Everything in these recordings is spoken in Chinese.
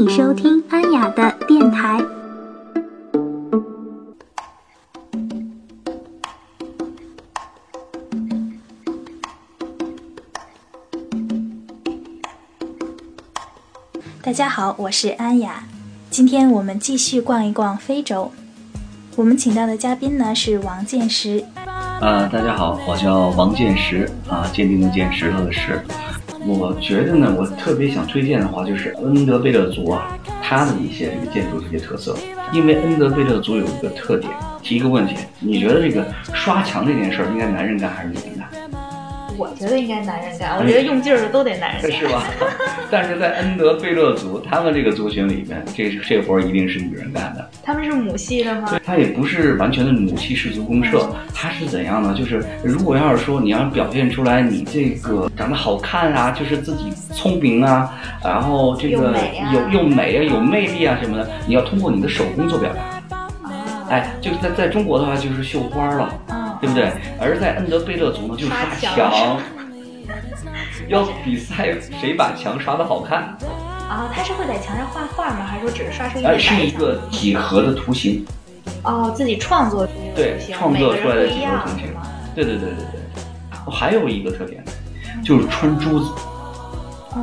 你收听安雅的电台。大家好，我是安雅。今天我们继续逛一逛非洲。我们请到的嘉宾呢是王建石。啊，大家好，我叫王建石啊，坚定的坚，石头的石。我觉得呢，我特别想推荐的话，就是恩德贝勒族啊，它的一些这个建筑这些特色。因为恩德贝勒族有一个特点，提一个问题，你觉得这个刷墙这件事儿应该男人干还是女人干？我觉得应该男人干，我觉得用劲儿的都得男人干，是吧？但是在恩德贝勒族，他们这个族群里面，这这活儿一定是女人干的。他们是母系的吗？对他也不是完全的母系氏族公社，他是怎样呢？就是如果要是说你要表现出来你这个长得好看啊，就是自己聪明啊，然后这个有又美啊，有魅力啊什么的，你要通过你的手工做表达。哎，就是在在中国的话，就是绣花了。对不对？而在恩德贝勒族呢，就是刷墙，要比赛谁把墙刷的好看。啊，他是会在墙上画画吗？还是说只是刷出一个？是一个几何的图形。哦，自己创作出对，创作出来的几何图形。对对对对对。还有一个特点，就是穿珠子。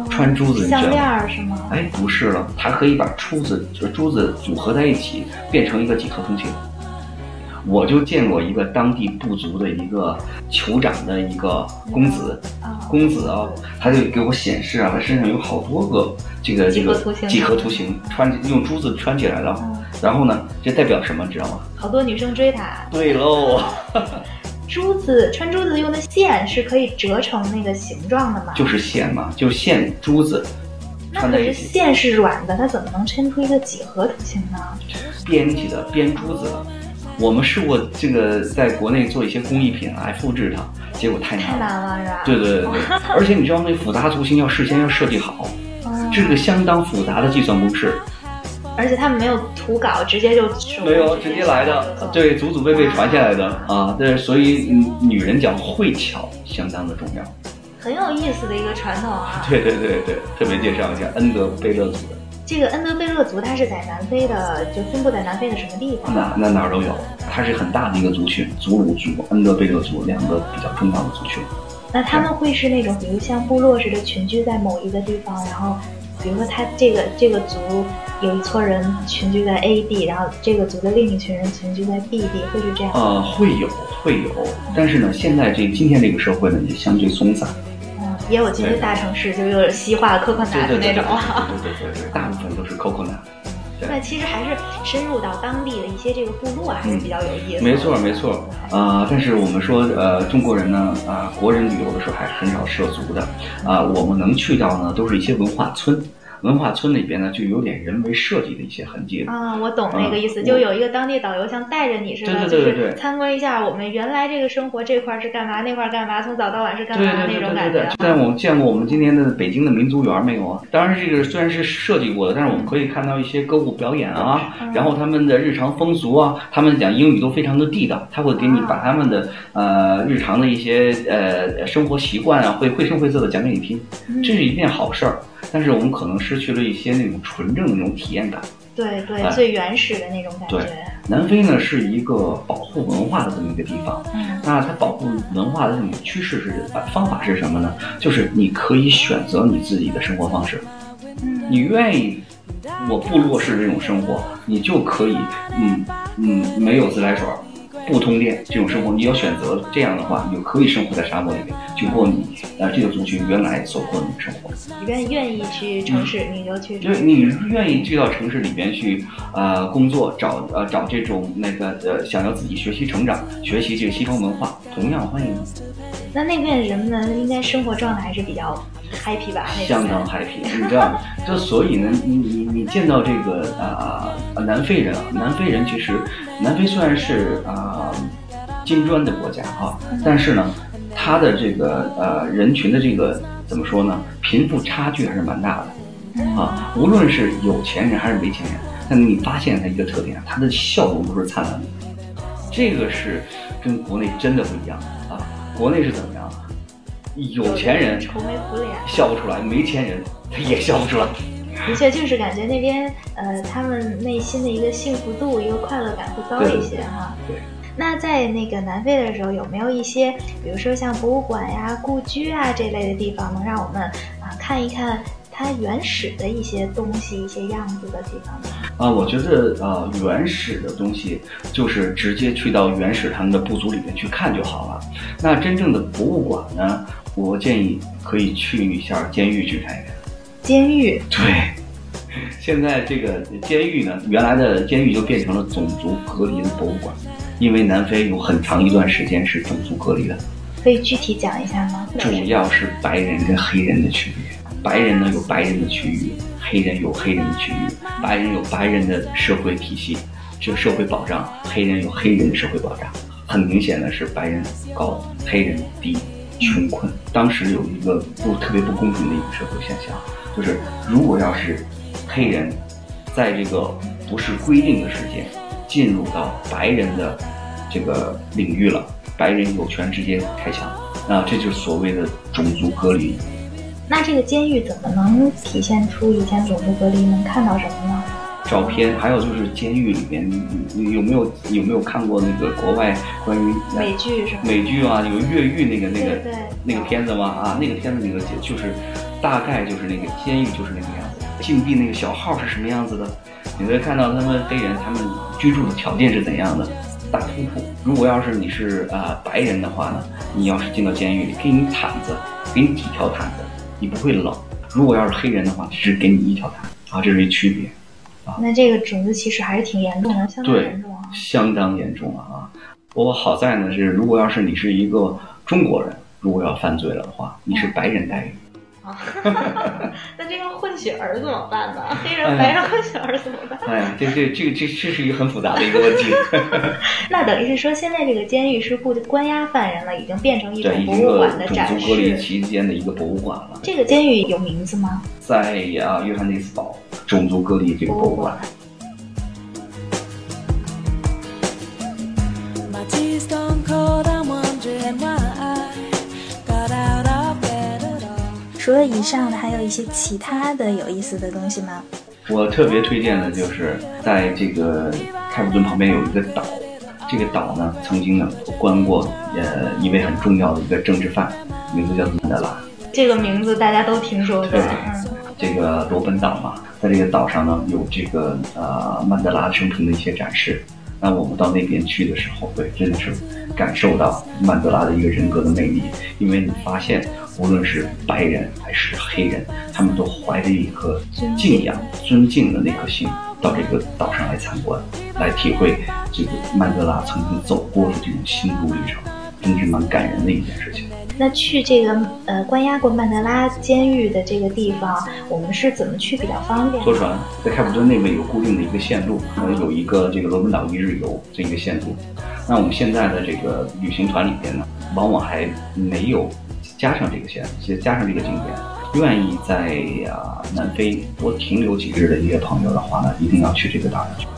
穿珠子，项链是吗？哎，不是了，它可以把珠子就珠子组合在一起，变成一个几何图形。我就见过一个当地部族的一个酋长的一个公子，公子啊，他就给我显示啊，他身上有好多个这个这个几何图形，穿用珠子穿起来了。然后呢，这代表什么，知道吗？好多女生追他。对喽，珠子穿珠子用的线是可以折成那个形状的吗？就是线嘛，就是线珠子。那可是线是软的，它怎么能抻出一个几何图形呢？编辑的编珠子。我们试过这个在国内做一些工艺品来复制它，结果太难了太难了，是吧？对对对对，而且你知道那复杂图形要事先要设计好，这是个相当复杂的计算公式。而且他们没有图稿，直接就没有直接来的，对，祖祖辈辈传下来的啊，对，所以女人讲会巧相当的重要，很有意思的一个传统啊。对对对对，特别介绍一下恩德贝勒族的。这个恩德贝勒族，它是在南非的，就分布在南非的什么地方？那那哪儿都有，它是很大的一个族群，祖鲁族、恩德贝勒族两个比较重要的族群。那他们会是那种，比如像部落似的群居在某一个地方，然后，比如说他这个这个族有一撮人群居在 A 地，然后这个族的另一群人群居在 B 地，会是这样？呃，会有会有，但是呢，现在这今天这个社会呢，也相对松散。也有进入大城市，就有西化 coconut 那种。对对对对，大部分都是 coconut。那其实还是深入到当地的一些这个部落，还是比较有意思。没错没错，呃，但是我们说，呃，中国人呢，啊，国人旅游的时候还是很少涉足的，啊，我们能去到呢，都是一些文化村。文化村里边呢，就有点人为设计的一些痕迹啊，我懂那个意思，就有一个当地导游像带着你似的，就是参观一下我们原来这个生活这块是干嘛，那块干嘛，从早到晚是干嘛那种感觉。但我们见过我们今天的北京的民族园没有啊？当然这个虽然是设计过的，但是我们可以看到一些歌舞表演啊，然后他们的日常风俗啊，他们讲英语都非常的地道，他会给你把他们的呃日常的一些呃生活习惯啊，会绘声绘色的讲给你听，这是一件好事儿。但是我们可能失去了一些那种纯正的那种体验感，对对，最原始的那种感觉。对，南非呢是一个保护文化的这么一个地方，嗯，那它保护文化的这种趋势是方法是什么呢？就是你可以选择你自己的生活方式，嗯，你愿意我部落式这种生活，你就可以，嗯嗯，没有自来水。不通电这种生活，你要选择这样的话，你就可以生活在沙漠里面，去过你呃这个族群原来所过的生活。你愿愿意去城市，你就去。对，你愿意去到城市里边去呃工作，找呃找这种那个呃想要自己学习成长，学习这个西方文化，同样欢迎。那那边人们应该生活状态还是比较。happy 吧，相当 happy，你知道，就所以呢，你你你见到这个啊南非人啊，南非人其实，南非虽然是啊金砖的国家啊，但是呢，它的这个呃人群的这个怎么说呢，贫富差距还是蛮大的啊，无论是有钱人还是没钱人，但你发现他一个特点，他的笑容都是灿烂的，这个是跟国内真的不一样啊，国内是怎么样？有钱人愁眉苦脸，笑不出来；没钱人他也笑不出来。的确就是感觉那边呃，他们内心的一个幸福度、一个快乐感会高一些哈。对。那在那个南非的时候，有没有一些，比如说像博物馆呀、故居啊这类的地方，能让我们啊看一看它原始的一些东西、一些样子的地方呢？啊，我觉得呃，原始的东西就是直接去到原始他们的部族里面去看就好了。那真正的博物馆呢，我建议可以去一下监狱去看一看。监狱？对。现在这个监狱呢，原来的监狱就变成了种族隔离的博物馆。因为南非有很长一段时间是种族隔离的，可以具体讲一下吗？主要是白人跟黑人的区别。白人呢有白人的区域，黑人有黑人的区域。白人有白人的社会体系，就社会保障；黑人有黑人的社会保障。很明显的是，白人高，黑人低，穷困。当时有一个不特别不公平的一个社会现象，就是如果要是黑人在这个不是规定的时间。进入到白人的这个领域了，白人有权直接开枪，那这就是所谓的种族隔离。那这个监狱怎么能体现出以前种族隔离？能看到什么呢？照片，还有就是监狱里面，有没有有没有看过那个国外关于美剧是吗？美剧啊，有越狱那个那个那个片子吗？啊，那个片子那个就是大概就是那个监狱就是那个样子，禁闭那个小号是什么样子的？你会看到他们黑人他们居住的条件是怎样的，大通铺。如果要是你是啊白人的话呢，你要是进到监狱里，给你毯子，给你几条毯子，你不会冷。如果要是黑人的话，只给你一条毯啊，这是一区别。啊，那这个种族歧视还是挺严重的，相当严重啊。相当严重啊！不过好在呢是，如果要是你是一个中国人，如果要犯罪了的话，你是白人待遇。那这个混血儿怎么办呢？黑人白人混血儿怎么办？哎呀，这这这这这是一个很复杂的一个问题。那等于是说，现在这个监狱是不关押犯人了，已经变成一种博物馆的展示。种族隔离期间的一个博物馆了。这个监狱有名字吗？在啊，约翰内斯堡种族隔离这个博物馆。除了以上的，还有一些其他的有意思的东西吗？我特别推荐的就是在这个开普敦旁边有一个岛，这个岛呢曾经呢关过呃一位很重要的一个政治犯，名字叫曼德拉。这个名字大家都听说过。对，这个罗本岛嘛，在这个岛上呢有这个呃曼德拉生平的一些展示。那我们到那边去的时候，对，真的是感受到曼德拉的一个人格的魅力，因为你发现。无论是白人还是黑人，他们都怀着一颗敬仰、尊敬的那颗心，到这个岛上来参观，来体会这个曼德拉曾经走过的这种心路历程，真是蛮感人的一件事情。那去这个呃关押过曼德拉监狱的这个地方，我们是怎么去比较方便？坐船，在开普敦那边有固定的一个线路，呃，有一个这个罗本岛一日游这一个线路。那我们现在的这个旅行团里边呢，往往还没有。加上这个线，加加上这个景点，愿意在啊南非多停留几日的一些朋友的话呢，一定要去这个岛上去。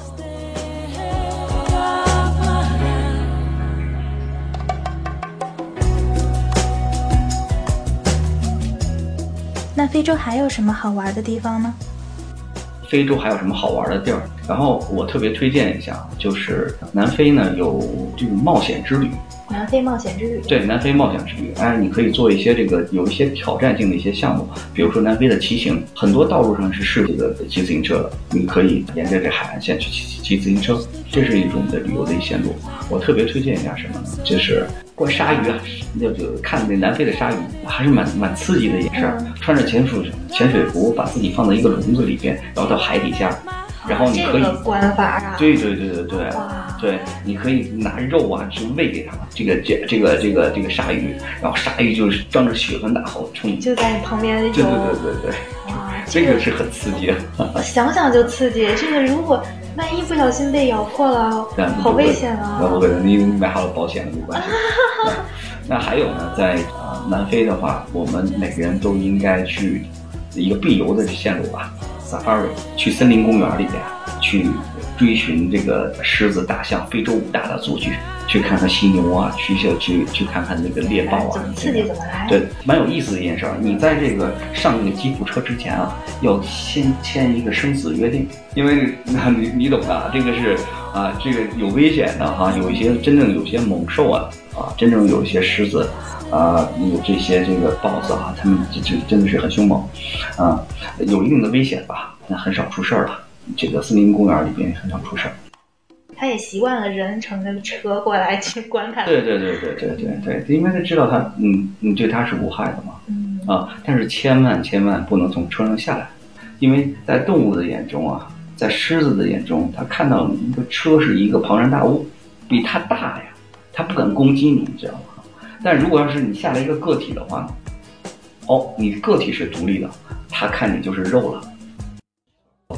那非洲还有什么好玩的地方呢？非洲还有什么好玩的地儿？然后我特别推荐一下，就是南非呢有这种冒险之旅。南非冒险之旅，对南非冒险之旅，哎，你可以做一些这个有一些挑战性的一些项目，比如说南非的骑行，很多道路上是适合的骑自行车的，你可以沿着这海岸线去骑骑骑自行车，这是一种的旅游的一线路。我特别推荐一下什么呢？就是观鲨鱼啊，那就看那南非的鲨鱼，还是蛮蛮刺激的一件事。穿着潜水潜水服，把自己放在一个笼子里边，然后到海底下。然后你可以关法啊，对对对对对，对，你可以拿肉啊去喂给它，这个这这个这个这个鲨鱼，然后鲨鱼就是张着血盆大口冲你，就在你旁边对对对对对，哇，这个是很刺激，想想就刺激。这个如果万一不小心被咬破了，好危险啊！那不会的，你买好了保险了，没关系。那 还有呢，在啊南非的话，我们每个人都应该去一个必游的线路吧。Safari 去森林公园里边去追寻这个狮子、大象，非洲五大的族群，去看看犀牛啊，去去去去看看那个猎豹啊，刺激怎么来。对，蛮有意思的一件事儿。你在这个上那个吉普车之前啊，要先签一个生死约定，因为那 你你懂的，这个是啊，这个有危险的哈，有一些真正有些猛兽啊啊，真正有一些狮子啊，有这些这个豹子啊，他们这这真的是很凶猛啊，有一定的危险吧，那很少出事儿了。这个森林公园里边很少出事儿。他也习惯了人乘着车过来去观看。对对对对对对对，因为他知道他嗯你对他是无害的嘛。嗯啊，但是千万千万不能从车上下来，因为在动物的眼中啊，在狮子的眼中，它看到一个车是一个庞然大物，比它大呀，它不敢攻击你，你知道吗？但如果要是你下来一个个体的话，哦，你个体是独立的，他看你就是肉了。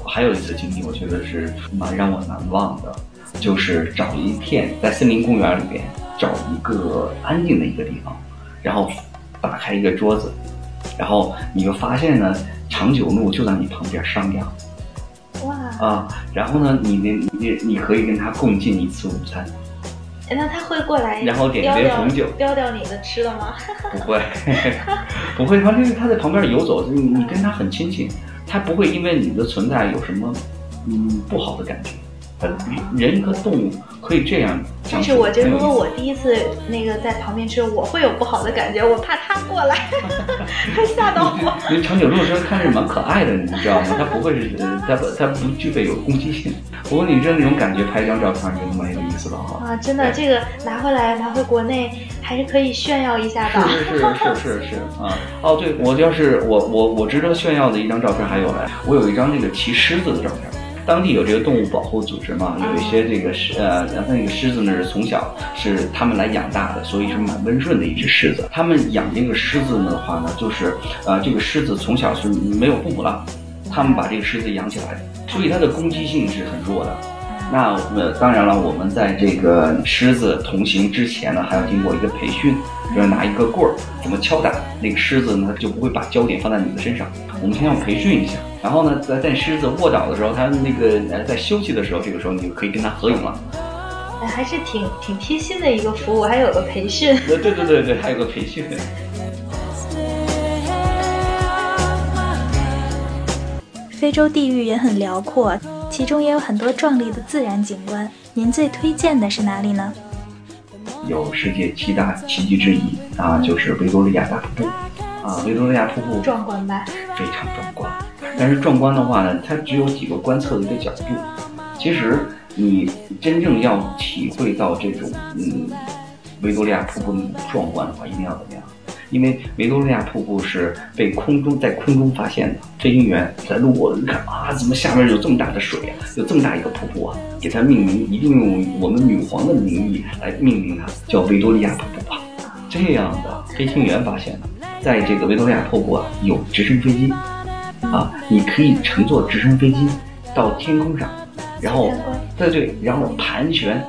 还有一次经历，我觉得是蛮让我难忘的。就是找一片在森林公园里边找一个安静的一个地方，然后打开一个桌子，然后你就发现呢，长颈鹿就在你旁边商量，哇啊，然后呢，你你你你可以跟他共进一次午餐，那他会过来，然后点一杯红酒，叼掉你的吃的吗？不会，不会，他就是他在旁边游走，你你跟他很亲近，他不会因为你的存在有什么嗯不好的感觉。人和动物可以这样但是我觉得，如果我第一次那个在旁边吃，我会有不好的感觉，我怕他过来，他吓到我。因为长颈鹿是看着蛮可爱的，你知道吗？它不会是，它不，它不具备有攻击性。不过你这那种感觉，拍一张照片就蛮有意思了哈。啊，真的，这个拿回来拿回国内还是可以炫耀一下的。是是是是是啊！哦，对，我要是我我我值得炫耀的一张照片还有嘞，我有一张那个骑狮子的照片。当地有这个动物保护组织嘛？有一些这个狮呃，那个狮子呢是从小是他们来养大的，所以是蛮温顺的一只狮子。他们养这个狮子的话呢，就是呃，这个狮子从小是没有父母了，他们把这个狮子养起来，所以它的攻击性是很弱的。那呃，当然了，我们在这个狮子同行之前呢，还要经过一个培训，就是拿一个棍儿怎么敲打那个狮子呢，就不会把焦点放在你的身上。我们先要培训一下。然后呢，在在狮子卧倒的时候，它那个呃在休息的时候，这个时候你就可以跟它合影了。哎，还是挺挺贴心的一个服务，还有个培训。对对对对对，还有个培训。非洲地域也很辽阔，其中也有很多壮丽的自然景观。您最推荐的是哪里呢？有世界七大奇迹之一啊，就是维多利亚大瀑布啊，维多利亚瀑布壮观吧？非常壮观。但是壮观的话呢，它只有几个观测的一个角度。其实你真正要体会到这种嗯维多利亚瀑布的壮观的话，一定要怎么样？因为维多利亚瀑布是被空中在空中发现的，飞行员在路过，一看啊，怎么下面有这么大的水啊，有这么大一个瀑布啊？给它命名，一定用我们女皇的名义来命名它，叫维多利亚瀑布吧。这样的飞行员发现的，在这个维多利亚瀑布啊，有直升飞机。啊，你可以乘坐直升飞机到天空上，然后，对对，然后盘旋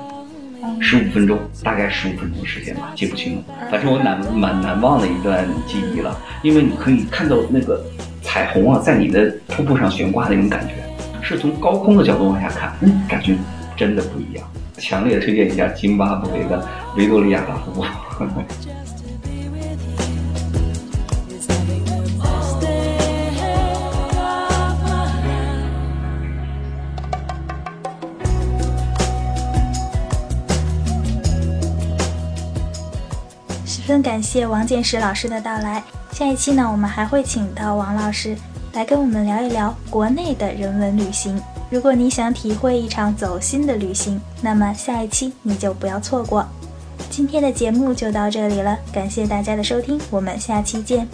十五分钟，大概十五分钟时间吧，记不清了。反正我难蛮难忘的一段记忆了，因为你可以看到那个彩虹啊，在你的瀑布上悬挂的那种感觉，是从高空的角度往下看，嗯，感觉真的不一样。强烈推荐一下津巴布韦的维多利亚大瀑布。十更感谢王建石老师的到来。下一期呢，我们还会请到王老师来跟我们聊一聊国内的人文旅行。如果你想体会一场走心的旅行，那么下一期你就不要错过。今天的节目就到这里了，感谢大家的收听，我们下期见。